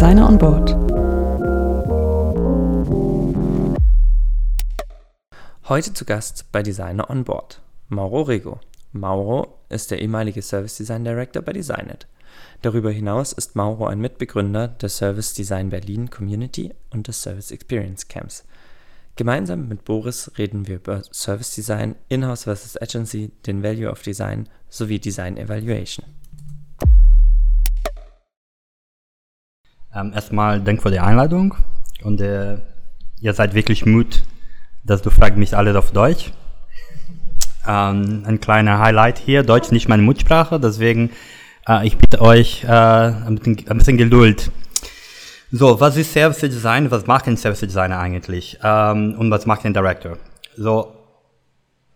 Designer on Board. Heute zu Gast bei Designer on Board Mauro Rego. Mauro ist der ehemalige Service Design Director bei Designet. Darüber hinaus ist Mauro ein Mitbegründer der Service Design Berlin Community und des Service Experience Camps. Gemeinsam mit Boris reden wir über Service Design, Inhouse versus Agency, den Value of Design sowie Design Evaluation. Ähm, erstmal danke für die Einladung und äh, ihr seid wirklich Mut, dass du fragst mich alles auf Deutsch. Ähm, ein kleiner Highlight hier, Deutsch nicht meine Muttersprache, deswegen äh, ich bitte euch äh, ein, bisschen, ein bisschen Geduld. So, was ist Service Design? Was macht ein Service Designer eigentlich? Ähm, und was macht ein Director? So,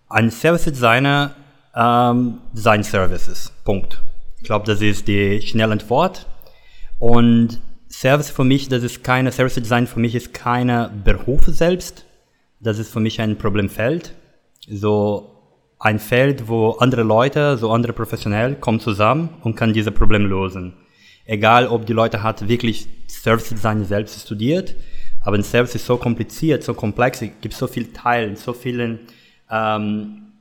ein Service Designer ähm, Design Services. Punkt. Ich glaube, das ist die schnelle Antwort. Und Service für mich, das ist keine, Service Design für mich ist keine Beruf selbst. Das ist für mich ein Problemfeld. So ein Feld, wo andere Leute, so andere Professionelle kommen zusammen und kann diese Problem lösen. Egal, ob die Leute hat wirklich Service Design selbst studiert, aber ein Service ist so kompliziert, so komplex, es gibt so viele Teile, so viele ähm,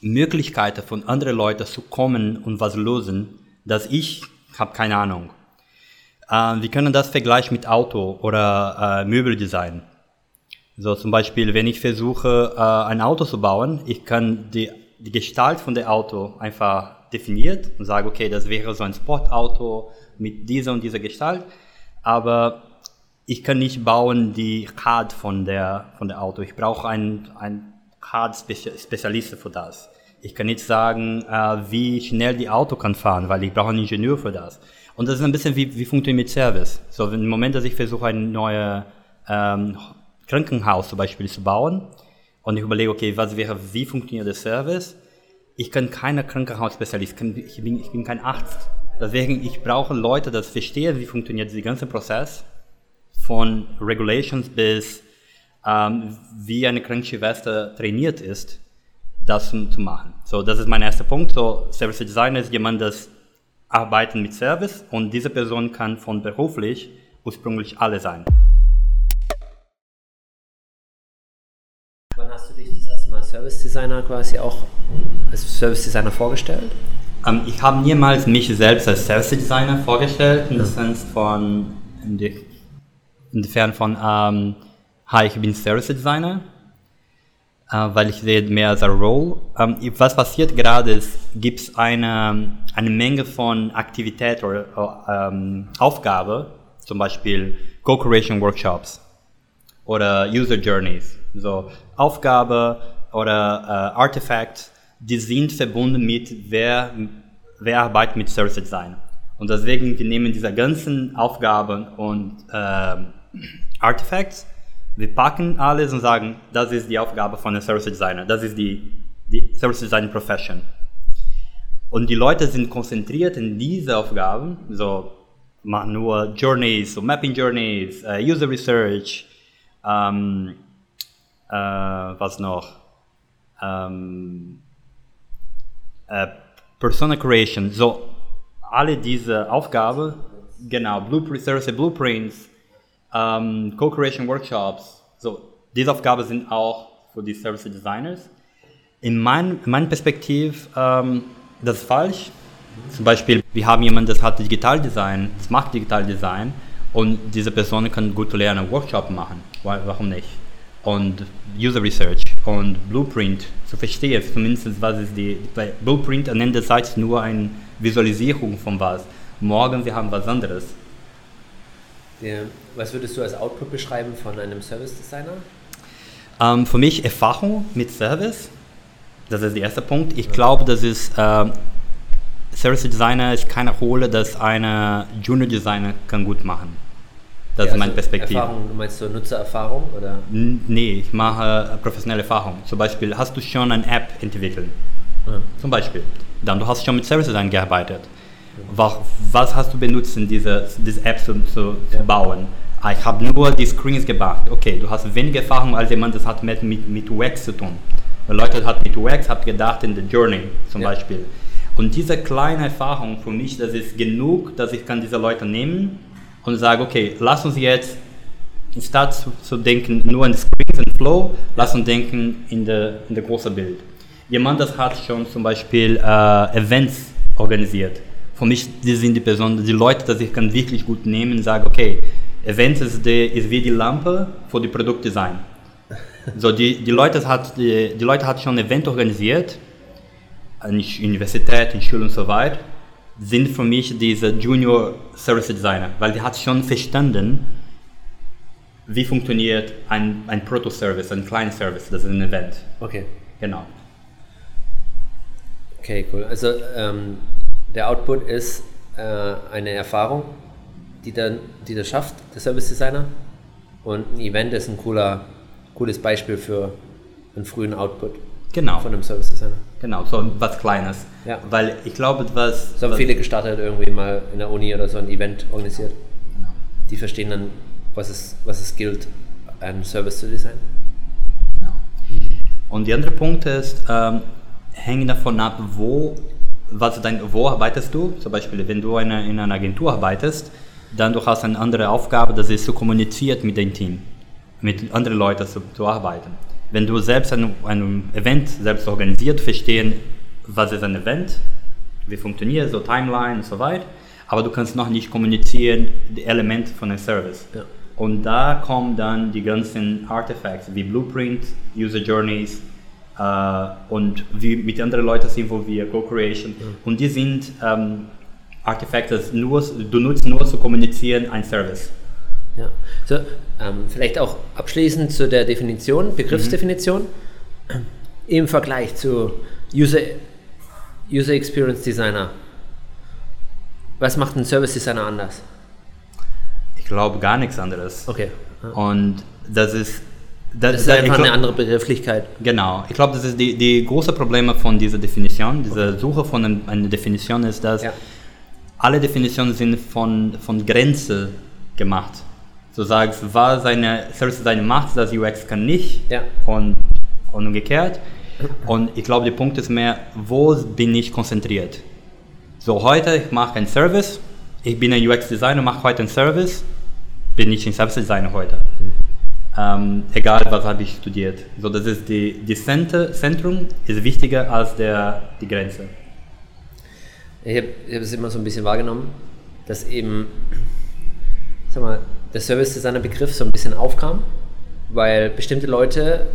Möglichkeiten von anderen Leuten zu kommen und was lösen, dass ich habe keine Ahnung. Äh, wir können das vergleichen mit Auto oder äh, Möbeldesign. So zum Beispiel, wenn ich versuche, äh, ein Auto zu bauen, ich kann die, die Gestalt von dem Auto einfach definiert und sage, okay, das wäre so ein Sportauto mit dieser und dieser Gestalt, aber ich kann nicht bauen die Hard von der, von der Auto. Ich brauche einen, einen Hard-Spezialisten für das. Ich kann nicht sagen, äh, wie schnell die Auto kann fahren, weil ich brauche einen Ingenieur für das. Und das ist ein bisschen wie, wie funktioniert Service. So, im Moment, dass ich versuche, ein neues ähm, Krankenhaus zum Beispiel zu bauen und ich überlege, okay, was wäre, wie funktioniert der Service? Ich kann keine Krankenhausspezialist, ich bin, ich bin kein Arzt. Deswegen, ich brauche Leute, die verstehen, wie funktioniert der ganze Prozess von Regulations bis ähm, wie eine Krankenschwester trainiert ist, das zu, machen. So, das ist mein erster Punkt. So, Service Designer ist jemand, das arbeitet mit Service und diese Person kann von beruflich ursprünglich alle sein. Wann hast du dich das erste Mal Service Designer quasi auch als Service Designer vorgestellt? Ähm, ich habe niemals mich selbst als Service Designer vorgestellt, in ja. Sinne von, in die, inwiefern von, ähm, hi, ich bin Service Designer, weil ich sehe mehr eine Role. Ähm, was passiert gerade ist, gibt es eine, eine Menge von Aktivität oder ähm, Aufgabe, zum Beispiel Co-Creation Workshops oder User Journeys so Aufgabe oder äh, Artefakt, die sind verbunden mit wer, wer arbeitet mit Service Design. Und deswegen, wir nehmen diese ganzen Aufgaben und äh, Artifacts, wir packen alles und sagen, das ist die Aufgabe von einem Service Designer, das ist die, die Service Design Profession. Und die Leute sind konzentriert in diese Aufgaben, so machen nur Journeys, so Mapping Journeys, uh, User Research, um, äh, was noch? Ähm, äh, Persona Creation, so alle diese Aufgaben, genau, Blueprint, Service Blueprints, ähm, Co-Creation Workshops, so diese Aufgaben sind auch für die Service Designers. In, mein, in meiner Perspektive, ähm, das ist falsch. Zum Beispiel, wir haben jemanden, das hat Digital Design, das macht Digital Design und diese Person kann gut lernen, Workshop machen. Warum nicht? und User Research und Blueprint zu verstehen, zumindest was ist die, weil Blueprint am Ende sagt nur eine Visualisierung von was. Morgen wir haben was anderes. Ja. Was würdest du als Output beschreiben von einem Service Designer? Ähm, für mich Erfahrung mit Service, das ist der erste Punkt. Ich glaube, das ist ähm, Service Designer ist keine Rolle, dass eine Junior Designer kann gut machen das ja, ist meine also Perspektive. Erfahrung, du meinst so Nutzererfahrung? Oder? Nee, ich mache professionelle Erfahrung. Zum Beispiel, hast du schon eine App entwickelt? Ja. Zum Beispiel. Dann du hast schon mit Services gearbeitet. Was, was hast du benutzt, um diese, diese App zu, zu, ja. bauen? Ah, ich habe nur die Screens gemacht. Okay, du hast weniger Erfahrung als jemand, das hat mit, mit, mit UX zu tun. Weil Leute hat mit UX hat gedacht in der Journey zum ja. Beispiel. Und diese kleine Erfahrung für mich, das ist genug, dass ich kann diese Leute nehmen und sage, okay, lass uns jetzt, statt zu, zu denken nur in Screens und Flow, lass uns denken in der, in der großen Bild. Jemand, das hat schon zum Beispiel äh, Events organisiert. Für mich die sind die Personen, die Leute, die ich kann wirklich gut nehmen, sagen, okay, Events ist, die, ist wie die Lampe für die Produktdesign. So, die, die, Leute hat, die, die Leute hat schon ein Event organisiert, an Universität, in Schule und so weiter, sind für mich diese Junior Service Designer, weil die hat schon verstanden, wie funktioniert ein, ein Proto-Service, ein Client Service, das ist ein Event. Okay. Genau. Okay, cool. Also ähm, der Output ist äh, eine Erfahrung, die, dann, die das schafft, der Service Designer. Und ein Event ist ein cooler, cooles Beispiel für einen frühen Output Genau. von einem Service Designer. Genau, so was Kleines. Ja. Weil ich glaube, was. So haben was, viele gestartet, irgendwie mal in der Uni oder so ein Event organisiert. Genau. Die verstehen dann, was es, was es gilt, einen Service zu designen. Genau. Und der andere Punkt ist, ähm, hängt davon ab, wo, was dein, wo arbeitest du. Zum Beispiel, wenn du eine, in einer Agentur arbeitest, dann du hast eine andere Aufgabe, das ist zu kommunizieren mit deinem Team, mit anderen Leuten zu, zu arbeiten. Wenn du selbst ein, ein Event selbst organisiert, verstehen, was ist ein Event, wie funktioniert so Timeline und so weiter, aber du kannst noch nicht kommunizieren, die Elemente von einem Service. Ja. Und da kommen dann die ganzen Artefacts wie Blueprint, User Journeys äh, und wie mit anderen Leuten sind involviert, Co-Creation. Und die sind ähm, Artefacte, das nur, du nutzt nur zu kommunizieren ein Service. Ja. So, ähm, vielleicht auch abschließend zu der Definition, Begriffsdefinition. Im Vergleich zu User, User Experience Designer. Was macht ein Service Designer anders? Ich glaube gar nichts anderes. Okay. Und das ist. Das ist ich einfach glaub- eine andere Begrifflichkeit. Genau, ich glaube, das ist die, die große Probleme von dieser Definition, dieser Suche von einem- einer Definition ist, dass Ja. alle Definitionen sind von, von Grenze gemacht. Du sagst, was eine Service Designer macht, das UX kann nicht Ja. und, und umgekehrt. Und ich glaube, der Punkt ist mehr, wo bin ich konzentriert? So, heute ich mache einen Service, ich bin ein UX-Designer, mache heute einen Service, bin ich ein Service-Designer heute. Ähm, egal, was habe ich studiert. So, das ist die, die Center, Zentrum ist wichtiger als der, die Grenze. Ich habe hab es immer so ein bisschen wahrgenommen, dass eben, sag mal, der Service Designer Begriff so ein bisschen aufkam, weil bestimmte Leute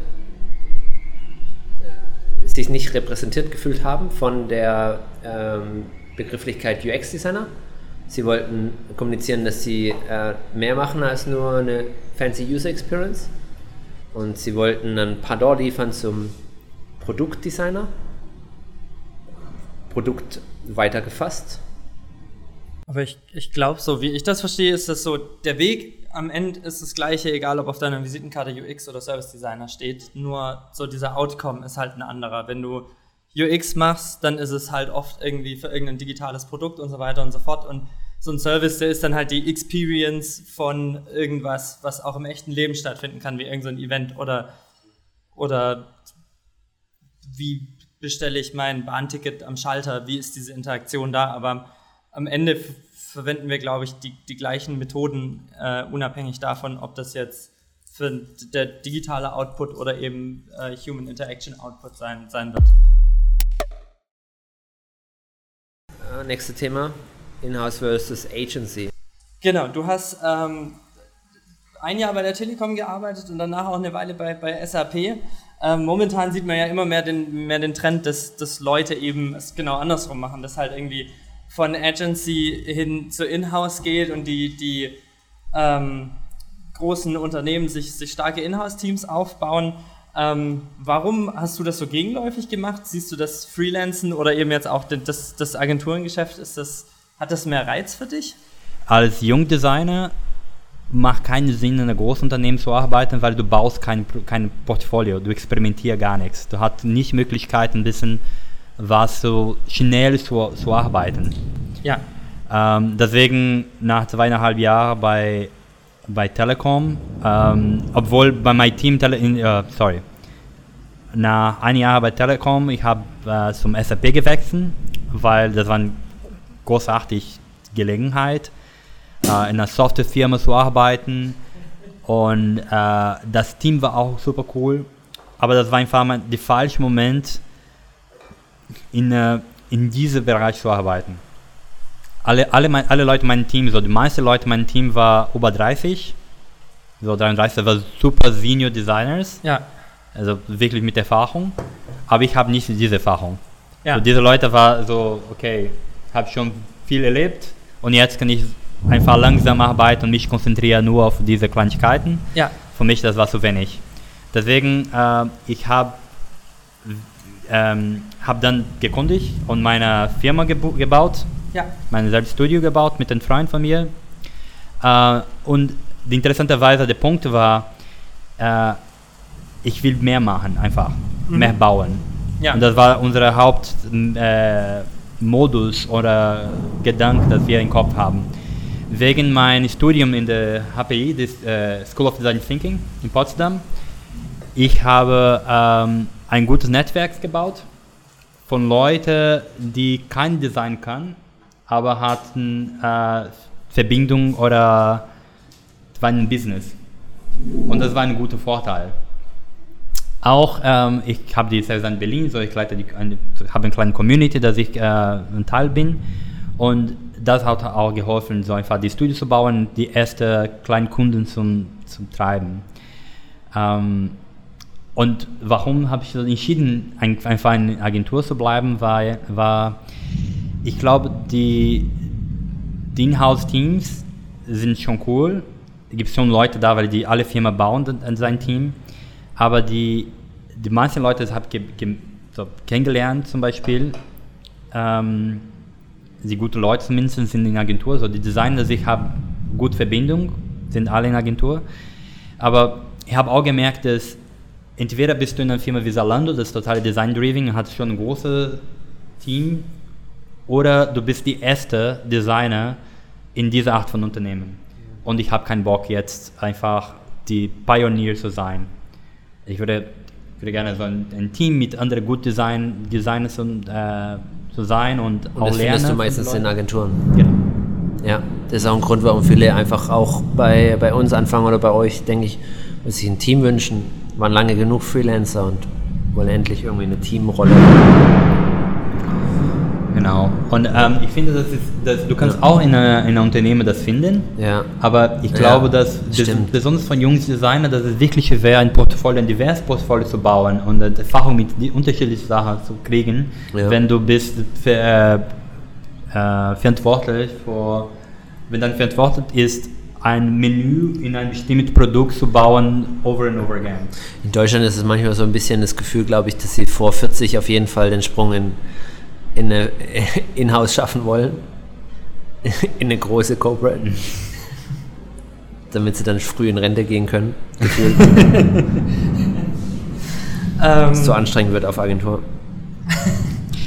sich nicht repräsentiert gefühlt haben von der ähm, Begrifflichkeit UX Designer. Sie wollten kommunizieren, dass sie äh, mehr machen als nur eine fancy User Experience. Und sie wollten ein Pardon liefern zum Produktdesigner. Produkt weiter gefasst. Aber ich, ich glaube, so wie ich das verstehe, ist das so, der Weg am Ende ist das gleiche, egal ob auf deiner Visitenkarte UX oder Service Designer steht. Nur so dieser Outcome ist halt ein anderer. Wenn du UX machst, dann ist es halt oft irgendwie für irgendein digitales Produkt und so weiter und so fort. Und so ein Service, der ist dann halt die Experience von irgendwas, was auch im echten Leben stattfinden kann, wie irgendein Event oder, oder wie bestelle ich mein Bahnticket am Schalter, wie ist diese Interaktion da, aber am Ende verwenden wir, glaube ich, die, die gleichen Methoden, äh, unabhängig davon, ob das jetzt für der digitale Output oder eben äh, Human Interaction Output sein, sein wird. Nächste Thema: Inhouse versus Agency. Genau, du hast ähm, ein Jahr bei der Telekom gearbeitet und danach auch eine Weile bei, bei SAP. Ähm, momentan sieht man ja immer mehr den, mehr den Trend, dass, dass Leute eben es genau andersrum machen, dass halt irgendwie von Agency hin zu Inhouse geht und die, die ähm, großen Unternehmen sich, sich starke Inhouse-Teams aufbauen. Ähm, warum hast du das so gegenläufig gemacht? Siehst du das Freelancen oder eben jetzt auch das, das Agenturengeschäft? Ist das, hat das mehr Reiz für dich? Als Jungdesigner macht keinen Sinn, in einem Großunternehmen zu arbeiten, weil du baust kein, kein Portfolio, du experimentierst gar nichts. Du hast nicht Möglichkeit, ein bisschen was so schnell zu, zu arbeiten. Ja, Ähm, deswegen nach zweieinhalb Jahren bei, bei Telekom, ähm, obwohl bei meinem Team, Tele in, äh, sorry, nach einem Jahr bei Telekom, ich habe äh, zum SAP gewechselt, weil das war eine großartige Gelegenheit. äh, in einer Softwarefirma zu arbeiten. Und äh, das Team war auch super cool. Aber das war einfach mal der falsche Moment, in, äh, in diesem Bereich zu arbeiten. Alle, alle, mein, alle Leute in meinem Team, so die meisten Leute in meinem Team war über 30, so 33, war super Senior Designers, Ja. Also wirklich mit Erfahrung. Aber ich habe nicht diese Erfahrung. Ja. So diese Leute war so, okay, habe schon viel erlebt und jetzt kann ich einfach langsam arbeiten und mich konzentrieren nur auf diese Kleinigkeiten. Ja. Für mich das war zu wenig. Deswegen, äh, ich habe ähm, hab dann gekündigt und meine Firma gebaut, Ja. mein Selbststudio gebaut mit einem Freund von mir. Äh, und die interessanterweise der Punkt war, äh, ich will mehr machen, einfach mehr bauen. Ja. Und das war unser Hauptmodus äh, oder Gedanke, das wir im Kopf haben. Wegen meinem Studium in der HPI, das äh, School of Design Thinking in Potsdam, ich habe ähm, ein gutes Netzwerk gebaut von Leuten, die kein Design kann, aber hatten äh, Verbindung oder waren ein Business. Und das war ein guter Vorteil. Auch ähm, ich habe die Service in Berlin, so ich leite die, habe eine kleine Community, dass ich äh, ein Teil bin. Und das hat auch geholfen, so einfach die Studios zu bauen, die ersten kleinen Kunden zum, zum Treiben. Ähm, und warum habe ich entschieden, ein, einfach in einer Agentur zu bleiben, war, war ich glaube, die, die Inhouse-Teams sind schon cool. Es gibt schon Leute da, weil die alle Firmen bauen an sein Team. Aber die, die meisten Leute habe ich so kennengelernt zum Beispiel. Ähm, die gute Leute zumindest sind in Agentur. So die Designer, ich habe gute Verbindung, sind alle in Agentur. Aber ich habe auch gemerkt, dass entweder bist du in einer Firma wie Zalando, das ist total design-driven, hat schon ein großes Team, oder du bist die erste Designer in dieser Art von Unternehmen. Und ich habe keinen Bock jetzt einfach die Pioneer zu sein. Ich würde, würde gerne so ein, ein Team mit anderen gut Design, Designers und, äh, zu sein und, Und auch das lernen. findest du meistens in. Agenturen. Genau. Ja, das ist auch ein Grund, warum viele einfach auch bei, bei uns anfangen oder bei euch, denke ich, dass sich ein Team wünschen, waren lange genug Freelancer und wollen endlich irgendwie eine Teamrolle. Genau. Und ähm, ich finde, das ist, das, du kannst auch in einer Unternehmen das finden. Ja. Aber ich Ja, glaube, dass bes stimmt. besonders von jungen Designern, dass es wirklich schwer ein Portfolio, ein diverses Portfolio zu bauen und äh, Erfahrung mit die unterschiedlichen Sachen zu kriegen, Ja. wenn du bist für, äh, äh, verantwortlich für, wenn dann verantwortlich ist, ein Menü in ein bestimmtes Produkt zu bauen, over and over again. In Deutschland ist es manchmal so ein bisschen das Gefühl, glaube ich, dass sie vor 40 auf jeden Fall den Sprung in, in eine Inhouse schaffen wollen. In eine große Corporate. Damit sie dann früh in Rente gehen können. Ähm, es so anstrengend wird auf Agentur.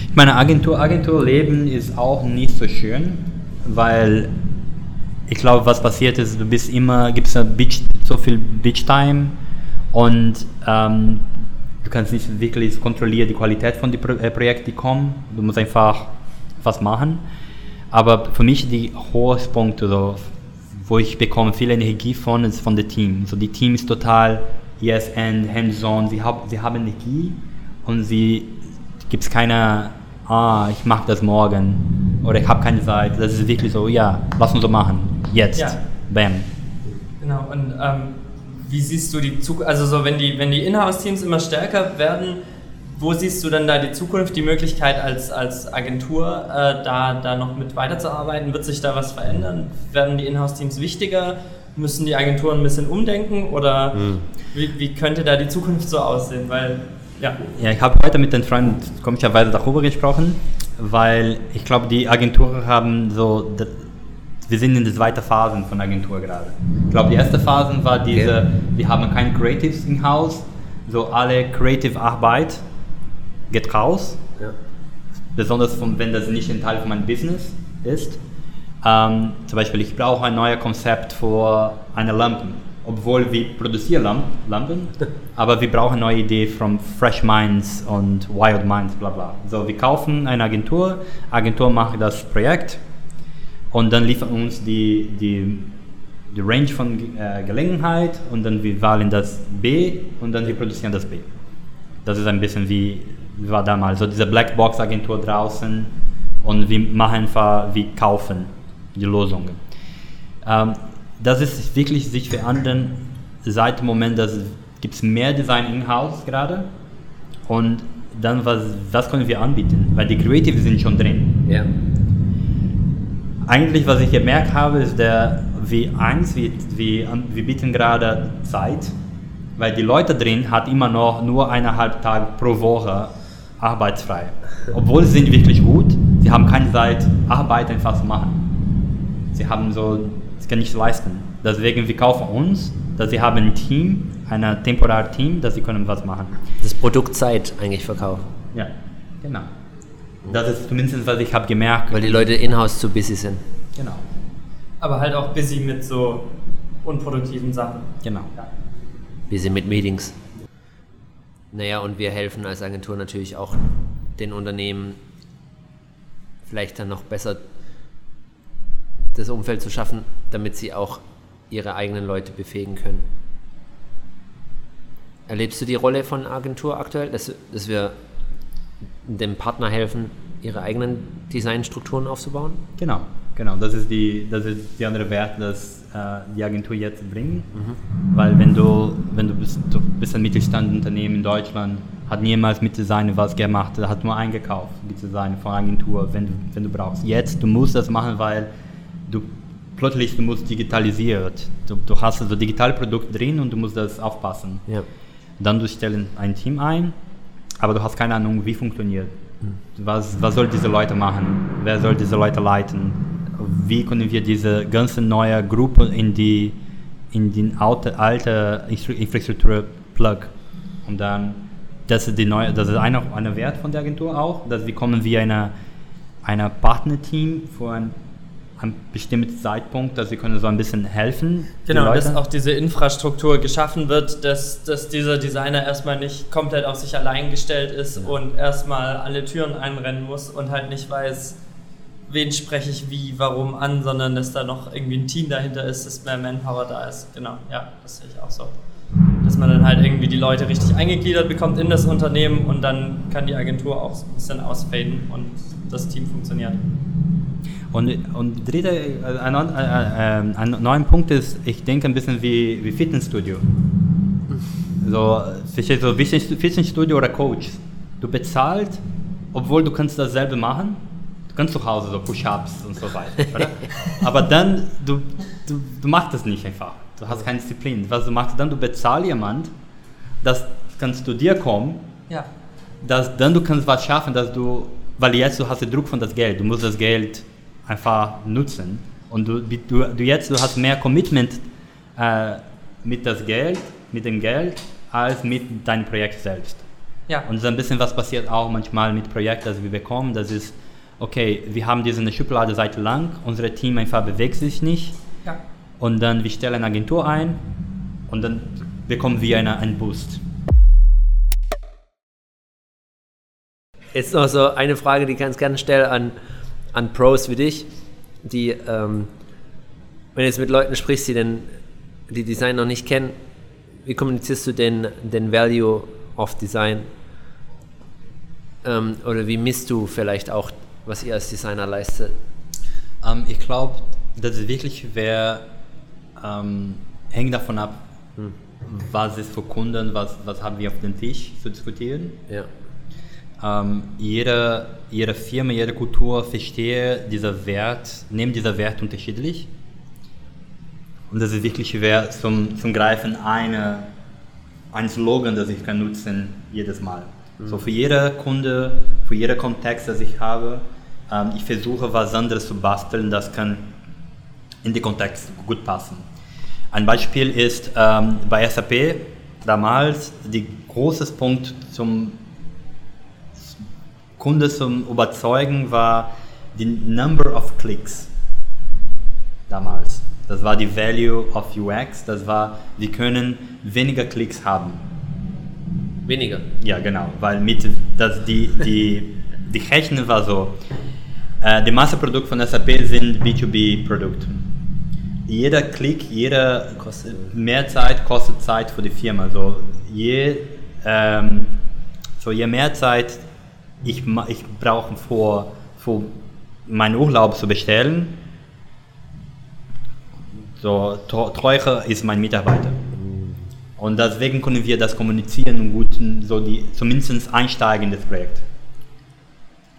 Ich meine, Agentur, Agenturleben ist auch nicht so schön, weil ich glaube, was passiert ist, du bist immer, gibt es so viel Beach-Time und ähm, du kannst nicht wirklich kontrollieren die Qualität von den Pro äh, Projekten, die kommen. Du musst einfach was machen. Aber für mich die Hochspunkte, so, wo ich bekomme viel Energie von, ist von dem Team. So die Team ist total yes and hands-on. Sie, hab, sie haben Energie und sie gibt es keine, ah, ich mache das morgen oder ich habe keine Zeit. Das ist wirklich so, ja, lass uns so machen. Jetzt. Ja. Bam. Genau, und ähm, wie siehst du die Zukunft, also so wenn die, wenn die Inhouse-Teams immer stärker werden, wo siehst du dann da die Zukunft, die Möglichkeit als, als Agentur äh, da, da noch mit weiterzuarbeiten? Wird sich da was verändern? Werden die Inhouse-Teams wichtiger? Müssen die Agenturen ein bisschen umdenken oder wie, wie könnte da die Zukunft so aussehen? Weil, ja, Ja, ich habe heute mit den Freunden komischerweise darüber gesprochen, weil ich glaube, die Agenturen haben so, wir sind in der zweiten Phase von Agentur gerade. Ich glaube, die erste Phase war diese, Okay. wir haben keine Creatives im Haus, so alle Creative Arbeit geht raus, Ja. besonders von, wenn das nicht ein Teil von meinem Business ist. Ähm, zum Beispiel, ich brauche ein neues Konzept für eine Lampe, obwohl wir produzieren Lamp Lampen, aber wir brauchen eine neue Idee von Fresh Minds und Wild Minds, bla bla. So, wir kaufen eine Agentur, Agentur macht das Projekt und dann liefern uns die, die, die Range von äh, Gelegenheit und dann wir wählen das B und dann wir produzieren das B. Das ist ein bisschen wie, war damals, so diese Blackbox-Agentur draußen und wir machen einfach, wir kaufen die Lösungen. Ähm, das ist wirklich sich verändern seit dem Moment, dass es mehr Design in-house gerade und dann was, was können wir anbieten, weil die Creative sind schon drin. Ja. Eigentlich, was ich gemerkt habe, ist der W1, wir, wir, wir bieten gerade Zeit, weil die Leute drin hat immer noch nur eineinhalb Tage pro Woche arbeitsfrei. Obwohl sie sind wirklich gut, sie haben keine Zeit, Arbeit einfach zu machen. Sie haben so, sie können nicht leisten. Deswegen, wir kaufen uns, dass sie haben ein Team, ein temporäres Team, dass sie können was machen. Das Produkt Zeit eigentlich verkaufen. Ja, genau. Das ist zumindest, was ich habe gemerkt. Weil die Leute in-house zu busy sind. Genau, Aber halt auch busy mit so unproduktiven Sachen. genau. Busy mit Meetings. Naja, und wir helfen als Agentur natürlich auch den Unternehmen vielleicht dann noch besser das Umfeld zu schaffen, damit sie auch ihre eigenen Leute befähigen können. Erlebst du die Rolle von Agentur aktuell, dass, dass wir dem Partner helfen, ihre eigenen Designstrukturen aufzubauen? Genau, genau. Das ist die, das ist die andere Wert, dass äh, die Agentur jetzt bringt. Weil wenn du, wenn du bist, du bist ein Mittelstandunternehmen in Deutschland, hat niemals mit Design was gemacht, hat nur eingekauft, die Design von Agentur, wenn du, wenn du brauchst. Jetzt, du musst das machen, weil du plötzlich, du musst digitalisiert. Du, du hast also Digitalprodukt drin und du musst das aufpassen. Ja. Dann du stellen ein Team ein, aber du hast keine Ahnung, wie funktioniert. Was, was soll diese Leute machen? Wer soll diese Leute leiten? Wie können wir diese ganze neue Gruppe in die in die alte, alte Infrastruktur plug? Und dann, das ist die neue, das ist einer eine Wert von der Agentur auch, dass wir kommen wie eine eine Partnerteam für ein, ein bestimmten Zeitpunkt, dass wir können so ein bisschen helfen. Genau, dass auch diese Infrastruktur geschaffen wird, dass, dass dieser Designer erstmal nicht komplett auf sich allein gestellt ist und erstmal alle Türen einrennen muss und halt nicht weiß, wen spreche ich wie, warum an, sondern dass da noch irgendwie ein Team dahinter ist, dass mehr Manpower da ist. Genau, ja, das sehe ich auch so. Dass man dann halt irgendwie die Leute richtig eingegliedert bekommt in das Unternehmen und dann kann die Agentur auch ein bisschen ausfaden und das Team funktioniert. Und, und dritte, äh, ein, äh, äh, ein neuer Punkt ist, ich denke ein bisschen wie, wie Fitnessstudio. So, verstehst du, Fitnessstudio oder Coach. Du bezahlst, obwohl du kannst dasselbe machen. Du kannst zu Hause so Push-Ups und so weiter? Aber dann, du, du, du machst das nicht einfach. Du hast keine Disziplin. Was du machst, dann du bezahlst jemand, das kannst du dir kommen, Ja. dass dann du kannst was schaffen, dass du, weil jetzt du hast den Druck von das Geld, du musst das Geld einfach nutzen und du, du, du jetzt du hast mehr Commitment äh, mit das Geld, mit dem Geld, als mit deinem Projekt selbst. Ja. Und so ein bisschen was passiert auch manchmal mit Projekten, das wir bekommen, das ist, okay, wir haben diese Schublade seit lang, unser Team einfach bewegt sich nicht ja. und dann wir stellen eine Agentur ein und dann bekommen wir eine, einen Boost. Jetzt noch so eine Frage, die ich ganz gerne stelle an, an Pros wie dich, die, ähm, wenn du jetzt mit Leuten sprichst, die den, die Design noch nicht kennen, wie kommunizierst du den, den Value of Design? Ähm, oder wie misst du vielleicht auch, was ihr als Designer leistet? Ähm, ich glaube, das ist wirklich wer ähm, hängt davon ab, was ist für Kunden, was, was haben wir auf dem Tisch zu diskutieren. Ja. Ähm, jede, jede Firma, jede Kultur verstehe dieser Wert, nimmt dieser Wert unterschiedlich. Und das ist wirklich schwer zum, zum Greifen eine, ein Slogan, das ich kann nutzen jedes Mal. So für jede Kunde, für jeden Kontext, das ich habe, ähm, ich versuche was anderes zu basteln, das kann in den Kontext gut passen. Ein Beispiel ist ähm, bei SAP damals der große Punkt zum Kunde zum Überzeugen war die Number of Clicks damals. Das war die Value of UX, das war, wir können weniger Klicks haben. Weniger. Ja, genau, weil mit das, die, die, die Rechnung war so, Äh, die Masseprodukt von SAP sind B2B-Produkte. Jeder Klick, jeder Kostet. mehr Zeit kostet Zeit für die Firma. So je, ähm, so je mehr Zeit ich, ich brauche vor, vor meinen Urlaub zu bestellen, so teurer ist mein Mitarbeiter. Und deswegen können wir das kommunizieren und gut so die zumindest einsteigen in das Projekt.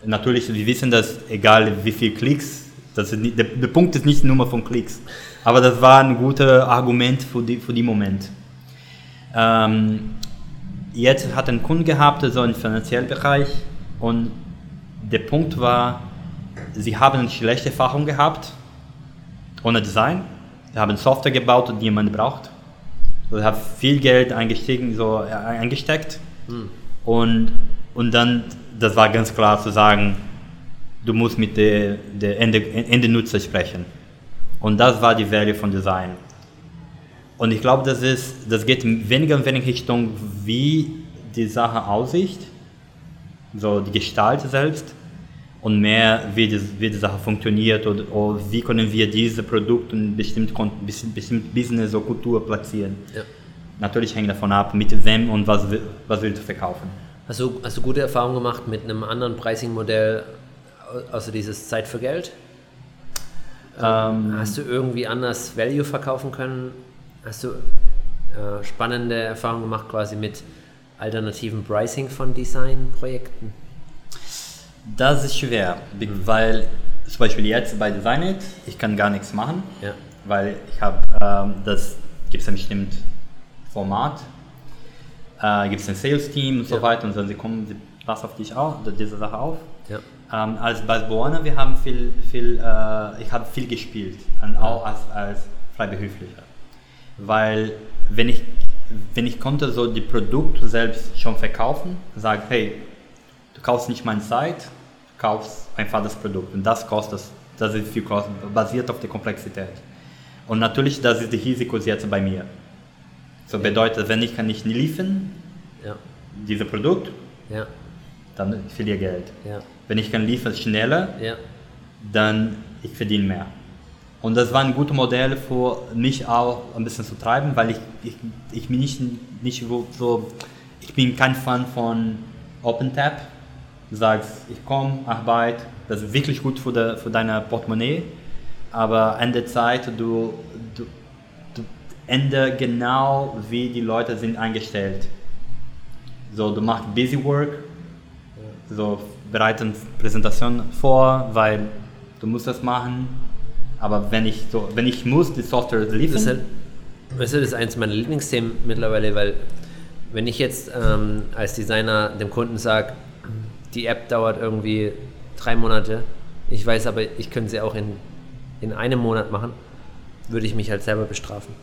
Natürlich, wir wissen, dass egal wie viel Klicks, das nicht, der, der Punkt ist nicht nur von Klicks, aber das war ein gutes Argument für die, für die Moment. Ähm, jetzt hat ein Kunde gehabt, so im finanziellen Bereich, und der Punkt war, sie haben eine schlechte Erfahrung gehabt, ohne Design. Sie haben Software gebaut, die niemand braucht. So, sie haben viel Geld eingestiegen, so, äh, eingesteckt. Und, und dann, das war ganz klar zu sagen, du musst mit der, der Ende, Ende-Nutzer sprechen. Und das war die Value von Design. Und ich glaube, das, ist, das geht weniger und weniger Richtung, wie die Sache aussieht, so die Gestalt selbst, und mehr, wie die, wie die Sache funktioniert oder, oder wie können wir diese Produkte in bestimmt, bestimmt, Business oder Kultur platzieren. Ja. Natürlich hängt davon ab, mit wem und was, was willst du verkaufen. Hast du, hast du gute Erfahrungen gemacht mit einem anderen Pricing-Modell, außer dieses Zeit für Geld? Ähm, Hast du irgendwie anders Value verkaufen können? Hast du äh, spannende Erfahrungen gemacht quasi mit alternativen Pricing von Designprojekten? Das ist schwer, be- weil zum Beispiel jetzt bei Designit, ich kann gar nichts machen, Ja. weil ich habe, ähm, das gibt es ein bestimmtes Format, äh, gibt es ein Sales-Team und so Ja. weiter und dann sie kommen, sie passen auf dich auf, diese Sache auf. Ja. Ähm, als Bassbohner, wir haben viel, viel äh, ich habe viel gespielt, und auch als, als Freiberuflicher. Weil wenn ich, wenn ich konnte so die Produkte selbst schon verkaufen, sage, hey, du kaufst nicht meine Zeit, du kaufst einfach das Produkt und das kostet, das ist viel kosten, basiert auf der Komplexität. Und natürlich, das ist die Risiko jetzt bei mir. So bedeutet, wenn ich kann nicht liefern, Ja. dieses Produkt, Ja. dann verliere ich Geld. Ja. Wenn ich kann liefern schneller, Ja. dann ich verdiene mehr. Und das war ein gutes Modell für mich auch ein bisschen zu treiben, weil ich, ich, ich bin nicht, nicht so, ich bin kein Fan von OpenTap. Du sagst, ich komme, arbeite, das ist wirklich gut für, de, für deine Portemonnaie, aber Ende Zeit, du, du, du ändert genau, wie die Leute sind eingestellt. So, du machst Busy Work, so bereiten Präsentation vor, weil du musst das machen. Aber wenn ich so, wenn ich muss die Software Das ist, liefern, halt, das ist eines meiner Lieblingsthemen mittlerweile, weil wenn ich jetzt ähm, als Designer dem Kunden sage, die App dauert irgendwie drei Monate, ich weiß aber, ich könnte sie auch in, in einem Monat machen, würde ich mich halt selber bestrafen.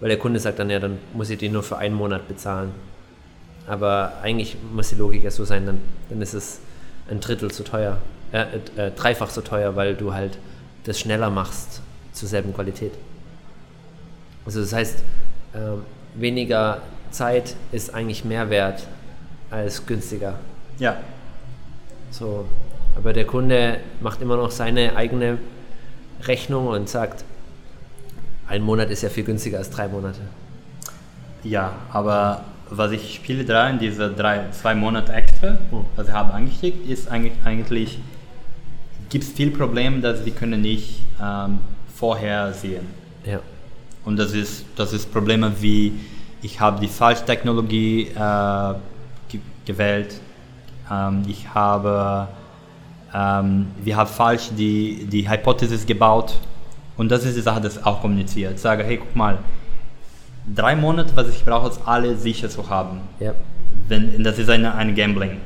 Weil der Kunde sagt dann, ja, dann muss ich die nur für einen Monat bezahlen. Aber eigentlich muss die Logik ja so sein, dann, dann ist es ein Drittel so teuer, äh, äh, dreifach so teuer, weil du halt das schneller machst zur selben Qualität. Also das heißt, ähm, weniger Zeit ist eigentlich mehr wert als günstiger. ja, So, aber der Kunde macht immer noch seine eigene Rechnung und sagt, ein Monat ist ja viel günstiger als drei Monate. ja, aber was ich spiele da in diese drei, zwei Monate extra, Hm. was ich habe angesteckt, ist eigentlich, eigentlich gibt es viel Probleme, dass wir können nicht ähm, vorhersehen. Ja, Und das ist, das ist Probleme wie, ich habe die falsche Technologie äh, ge gewählt, ähm, ich habe, ähm, wir haben falsch die, die Hypothesis gebaut und das ist die Sache, das auch kommuniziert. Ich sage, hey, guck mal, drei Monate, was ich brauche, ist alle sicher zu haben. ja, Wenn, das ist eine, ein Gambling.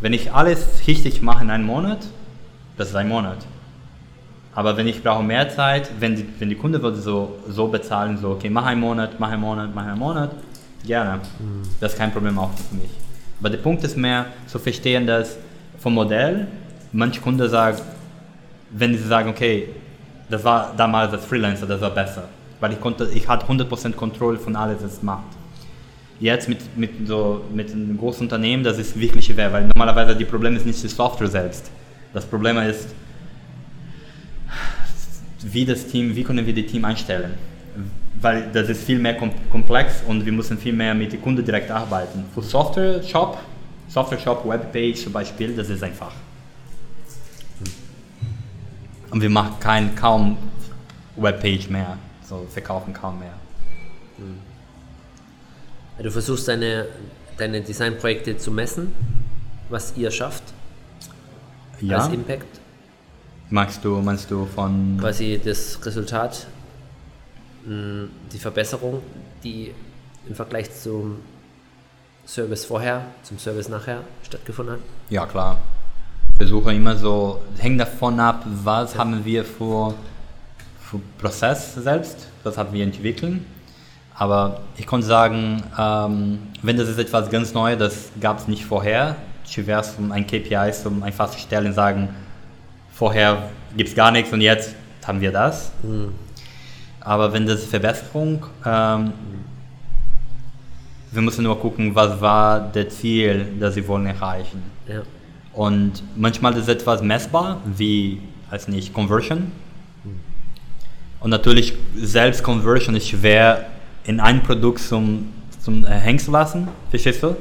Wenn ich alles richtig mache in einem Monat, das ist ein Monat. Aber wenn ich brauche mehr Zeit, wenn die, wenn die Kunde würde so, so bezahlen, so, okay, mach einen Monat, mach einen Monat, mach einen Monat, gerne. Das ist kein Problem auch für mich. Aber der Punkt ist mehr zu verstehen, dass vom Modell, manche Kunden sagen, wenn sie sagen, okay, das war damals als Freelancer, das war besser. Weil ich konnte, ich hatte 100% Kontrolle von alles, was es macht. Jetzt mit, mit, so, mit einem großen Unternehmen, das ist wirklich schwer, weil normalerweise die Problem ist nicht die Software selbst. Das Problem ist, wie das Team, wie können wir das Team einstellen? Weil das ist viel mehr kom komplex und wir müssen viel mehr mit dem Kunden direkt arbeiten. Für Software Shop, Software Shop Webpage zum Beispiel, das ist einfach. Und wir machen kein, kaum Webpage mehr, so verkaufen kaum mehr. Du versuchst deine, deine Designprojekte zu messen, was ihr schafft Ja. als Impact, Magst du, meinst du von quasi das Resultat, mh, die Verbesserung, die im Vergleich zum Service vorher, zum Service nachher stattgefunden hat? Ja, klar. Versuche immer so, hängt davon ab, was haben wir für, für Prozess selbst, was haben wir entwickelt. Aber ich konnte sagen, ähm, wenn das ist etwas ganz Neues, das gab es nicht vorher, schwer um ein KPI um einfach zu stellen, sagen, vorher gibt es gar nichts und jetzt haben wir das. Aber wenn das Verbesserung, ähm, wir müssen nur gucken, was war das Ziel, das sie wollen erreichen. Ja. Und manchmal ist etwas messbar, wie, als nicht, Conversion. Und natürlich, selbst Conversion ist schwer in ein Produkt zum, zum äh, hängen zu lassen, verstehst du?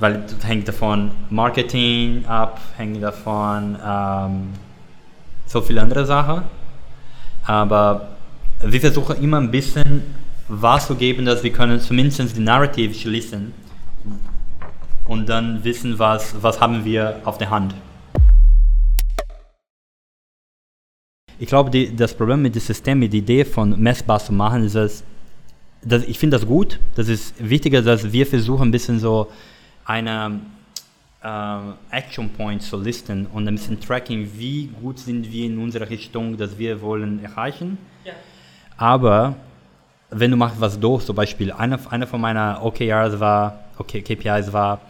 Weil hängt davon Marketing ab, hängt davon ähm, so viele andere Sachen. Aber wir versuchen immer ein bisschen was zu geben, dass wir können zumindest die Narrative schließen und dann wissen, was, was haben wir auf der Hand. Ich glaube, die, das Problem mit dem System, mit der Idee von messbar zu machen, ist, dass, dass ich finde das gut. Das ist wichtiger, dass wir versuchen, ein bisschen so eine ähm, Action Points zu listen und ein bisschen tracking, wie gut sind wir in unserer Richtung, dass wir wollen erreichen. Aber wenn du machst was doof, zum Beispiel, einer, einer von meiner OKRs war, okay, KPIs war,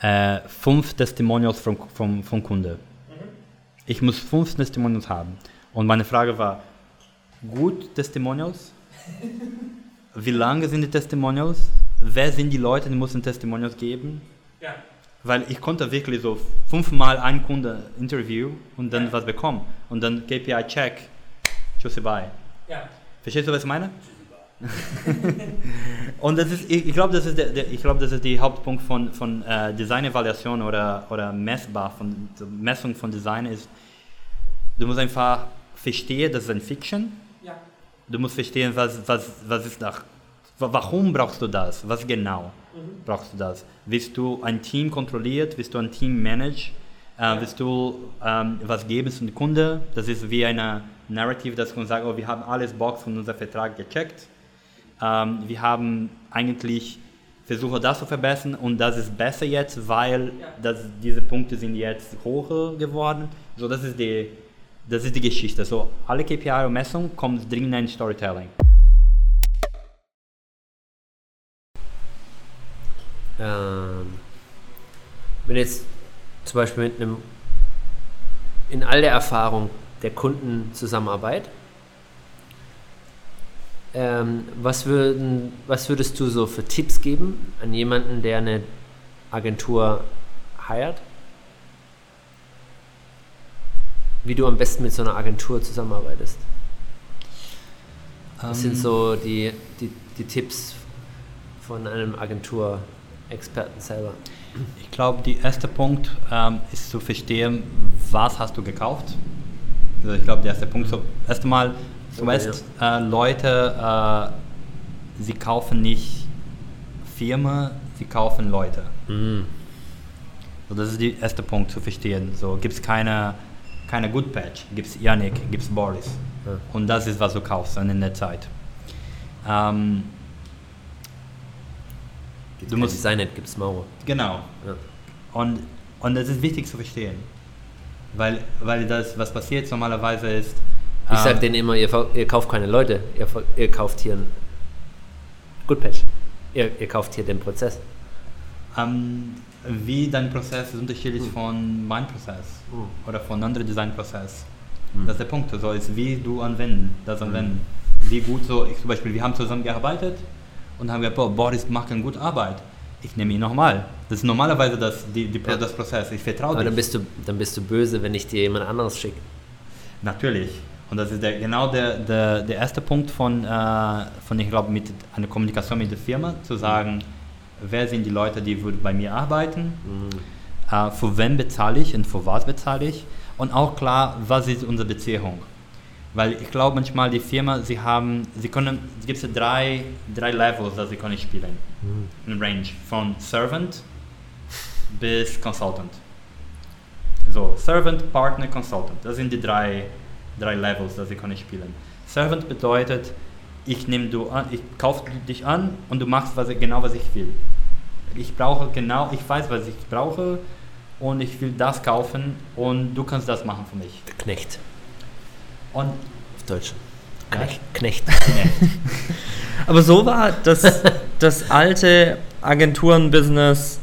äh, fünf Testimonials vom, vom, vom Kunde. Ich muss fünf Testimonials haben. Und meine Frage war, gut Testimonials? Wie lange sind die Testimonials? Wer sind die Leute, die müssen Testimonials geben? Ja. Weil ich konnte wirklich so fünfmal einen Kunde interview und dann was bekommen. Und dann KPI-Check, tschüssi, bye. Ja. Verstehst du, was ich meine? und das ist, ich, ich glaube, das ist der, der, ich glaube, das ist der Hauptpunkt von, von äh, Design-Evaluation oder, oder messbar von Messung von Design ist, du musst einfach verstehen, das ist ein Fiction. Ja. Du musst verstehen, was, was, was ist nach, wa- warum brauchst du das? Was genau brauchst du das? Willst du ein Team kontrolliert? Willst du ein Team manage? Äh, willst du ähm, was geben zum Kunde? Das ist wie eine Narrative, das man sagt, oh, wir haben alles Box von unserem Vertrag gecheckt. Ähm, wir haben eigentlich versucht, das zu verbessern und das ist besser jetzt, weil das, diese Punkte sind jetzt hoch geworden. So, das ist die, das ist die Geschichte. So, alle KPI und Messung kommt dringend in Storytelling. Ähm, wenn jetzt zum Beispiel mit einem, in all der Erfahrung der Kundenzusammenarbeit, ähm, was, würden, was würdest du so für Tipps geben an jemanden, der eine Agentur heiert? Wie du am besten mit so einer Agentur zusammenarbeitest? Was sind so die, die, die Tipps von einem Agenturexperten selber? Ich glaube, der erste Punkt ähm, ist zu verstehen, was hast du gekauft. Also ich glaube, der erste Punkt, so, erstmal, zuerst äh, Leute, äh, sie kaufen nicht Firma, sie kaufen Leute. So, das ist der erste Punkt zu verstehen. So gibt es keine, keine Good Patch, gibt es Yannick, gibt es Boris. Ja. Und das ist, was du kaufst dann in der Zeit. Ähm, Du musst Designet, gibt's Mauro. genau. Ja. Und, und das ist wichtig zu verstehen. Weil, weil das, was passiert normalerweise ist. Ich ähm, sag denen immer, ihr, ihr kauft keine Leute, ihr, ihr kauft hier ein Good Patch. Ihr, ihr kauft hier den Prozess. ähm, wie dein Prozess ist unterschiedlich von meinem Prozess Mhm. oder von anderen Designprozess. Mhm. Das ist der Punkt. So ist, wie du anwenden, das anwenden. Wie gut so, ich zum Beispiel, wir haben zusammen gearbeitet und haben gesagt, boah, Boris macht eine gute Arbeit. Ich nehme ihn nochmal. Das ist normalerweise das, die, die, ja. das Prozess. Ich vertraue Aber dann bist, du, dann bist du böse, wenn ich dir jemand anderes schicke. Natürlich. Und das ist der, genau der, der, der erste Punkt von, äh, von ich glaube, mit einer Kommunikation mit der Firma, zu sagen, wer sind die Leute, die bei mir arbeiten, mhm. äh, für wen bezahle ich und für was bezahle ich und auch klar, was ist unsere Beziehung. Weil ich glaube manchmal die Firma, sie haben, sie können, es gibt drei, drei Levels, dass sie können spielen. Mhm. Ein Range von Servant bis Consultant. So, Servant, Partner, Consultant. Das sind die drei, drei Levels, dass sie können spielen. Servant bedeutet, ich nehme du an, ich kaufe dich an und du machst was, genau was ich will. Ich brauche genau, ich weiß, was ich brauche und ich will das kaufen und du kannst das machen für mich. Knecht. Und auf Deutsch. Knecht. Knecht. Knecht. Aber so war das, das alte Agenturen-Business.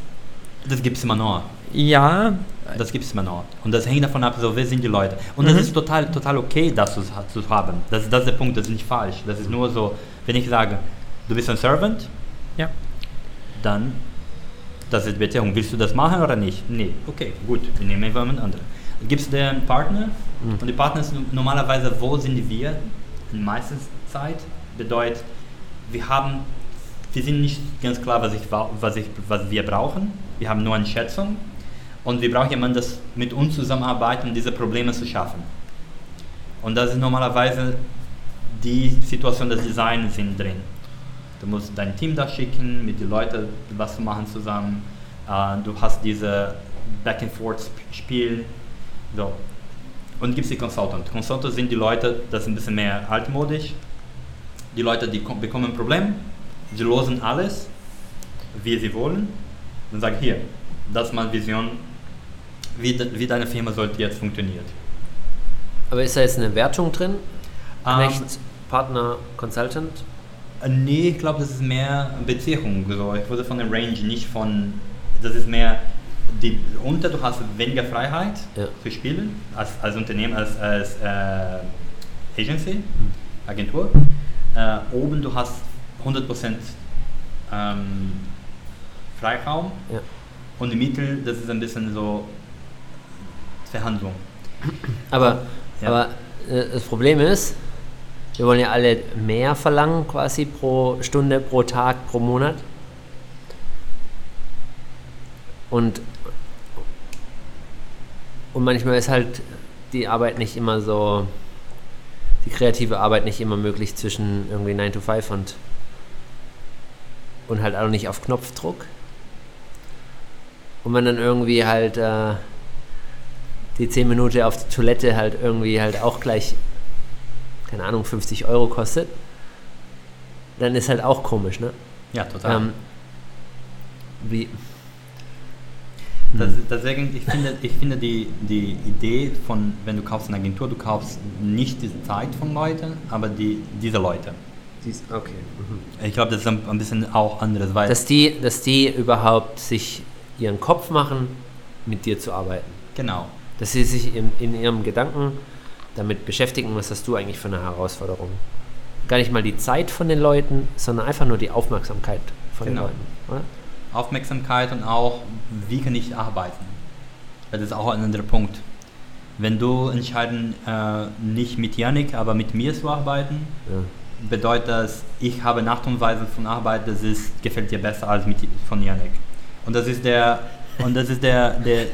Das gibt es immer noch. Ja. Das gibt es immer noch. Und das hängt davon ab, so wer sind die Leute. Und mhm. das ist total, total okay, das zu, zu haben. Das, das ist der Punkt, das ist nicht falsch. Das ist nur so, wenn ich sage, du bist ein Servant, ja. dann das ist Beziehung. Willst du das machen oder nicht? Nee, okay, gut, wir nehmen jemand anderen. Gibt es den Partner? Mhm. Und die Partner sind normalerweise, wo sind wir? In meisten Zeit bedeutet, wir haben, wir sind nicht ganz klar, was, ich, was, ich, was wir brauchen. Wir haben nur eine Schätzung. Und wir brauchen jemanden, der mit uns zusammenarbeitet, um diese Probleme zu schaffen. Und das ist normalerweise die Situation des Designs sind drin. Du musst dein Team da schicken, mit den Leuten was zu machen zusammen. Uh, du hast diese Back-and-Forth-Spiel. So. Und gibt es die Consultant. Consultant sind die Leute, das sind ein bisschen mehr altmodisch. Die Leute, die bekommen ein Problem, sie losen alles, wie sie wollen, und sagen, hier, das ist meine Vision, wie, de, wie deine Firma sollte jetzt funktionieren. Aber ist da jetzt eine Wertung drin? Knecht, um, Partner, Consultant? Äh, nee, ich glaube, das ist mehr Beziehung. So. Ich würde von der Range nicht von. Das ist mehr. Die, unter du hast weniger Freiheit ja. zu spielen, als, als Unternehmen, als, als äh, Agency, mhm. Agentur. Äh, oben du hast 100% ähm, Freiraum ja. und im Mittel, das ist ein bisschen so Verhandlung. Aber, ja. aber äh, das Problem ist, wir wollen ja alle mehr verlangen, quasi pro Stunde, pro Tag, pro Monat. Und, und manchmal ist halt die Arbeit nicht immer so, die kreative Arbeit nicht immer möglich zwischen irgendwie 9 to 5 und, und halt auch nicht auf Knopfdruck. Und man dann irgendwie halt äh, die 10 Minuten auf die Toilette halt irgendwie halt auch gleich keine Ahnung, 50 Euro kostet, dann ist halt auch komisch, ne? Ja, total. Ähm, wie. Das, deswegen, ich finde, ich finde die, die Idee von, wenn du kaufst eine Agentur, du kaufst nicht die Zeit von Leuten, aber die, diese Leute. Dies, okay. Mhm. Ich glaube, das ist ein, ein, bisschen auch anderes, weil... Dass die, dass die überhaupt sich ihren Kopf machen, mit dir zu arbeiten. Genau. Dass sie sich in, in ihrem Gedanken damit beschäftigen, was hast du eigentlich für eine Herausforderung. Gar nicht mal die Zeit von den Leuten, sondern einfach nur die Aufmerksamkeit von genau. den Leuten. Oder? Aufmerksamkeit und auch, wie kann ich arbeiten? Das ist auch ein anderer Punkt. Wenn du entscheiden, äh, nicht mit Yannick, aber mit mir zu arbeiten, ja. bedeutet das, ich habe eine Art und Weise von Arbeit, das ist, gefällt dir besser als mit von Yannick. Und das ist der, und das ist der, der,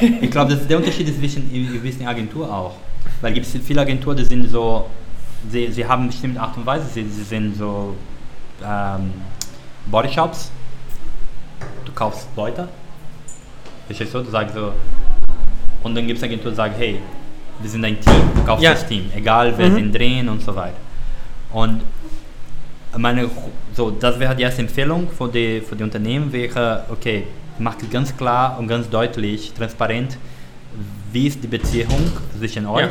der ich glaube, das ist der Unterschied zwischen, zwischen Agentur auch. Weil gibt es viele Agenturen, die sind so, sie, sie haben bestimmte Art und Weise, sie, sie sind so ähm, Bodyshops. Du kaufst Leute. Verstehst du? Du sagst so, und dann gibt es Agenturen, die sagen, hey, wir sind ein Team, du kaufst ja. das Team, egal wer mhm. sind drehen und so weiter. Und meine, so, das wäre die erste Empfehlung für die, für die Unternehmen, wäre, okay, macht ganz klar und ganz deutlich, transparent, wie ist die Beziehung zwischen euch? Ja.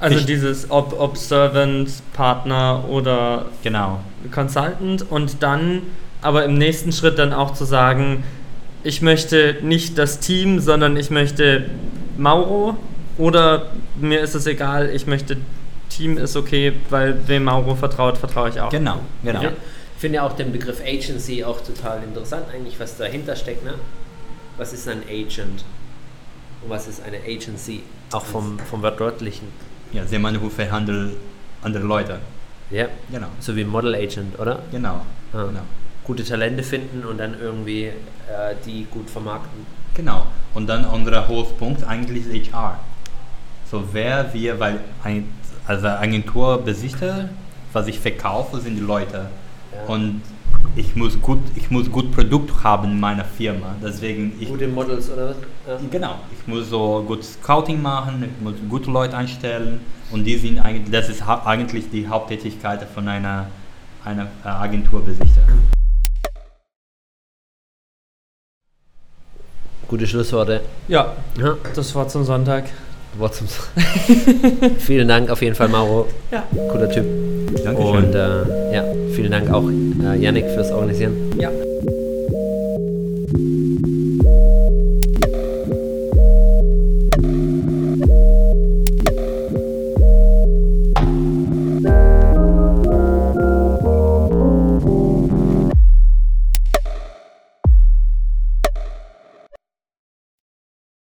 Also ich dieses ob, ob Servant, Partner oder genau. Consultant und dann aber im nächsten Schritt dann auch zu sagen, ich möchte nicht das Team, sondern ich möchte Mauro oder mir ist es egal, ich möchte Team ist okay, weil wem Mauro vertraut, vertraue ich auch. Genau, genau. Ja. Ich finde ja auch den Begriff Agency auch total interessant, eigentlich, was dahinter steckt. Ne? Was ist ein Agent? Und was ist eine Agency? Auch vom, vom Wörtlichen. Ja, Seemann-Hufe handelt andere Leute. Ja, Genau. so wie Model Agent, oder? Genau. Ah. genau. Gute Talente finden und dann irgendwie äh, die gut vermarkten. Genau. Und dann unser Hauptpunkt eigentlich ist HR. So wer wir, weil ein, also Agenturbesitzer, was ich verkaufe, sind die Leute. Ja. Und ich muss gut, ich muss gut Produkt haben in meiner Firma. Deswegen ich Gute Models, oder was? Ja. Genau, ich muss so gut Scouting machen, ich muss gute Leute einstellen und die sind eigentlich, das ist eigentlich die Haupttätigkeit von einer, einer äh, Gute Schlussworte. Ja, Ja, das war zum Sonntag. Wort zum Vielen Dank auf jeden Fall, Mauro. Ja. Cooler Typ. Dankeschön. Und äh, ja, vielen Dank auch, äh, Yannick, fürs Organisieren. Ja.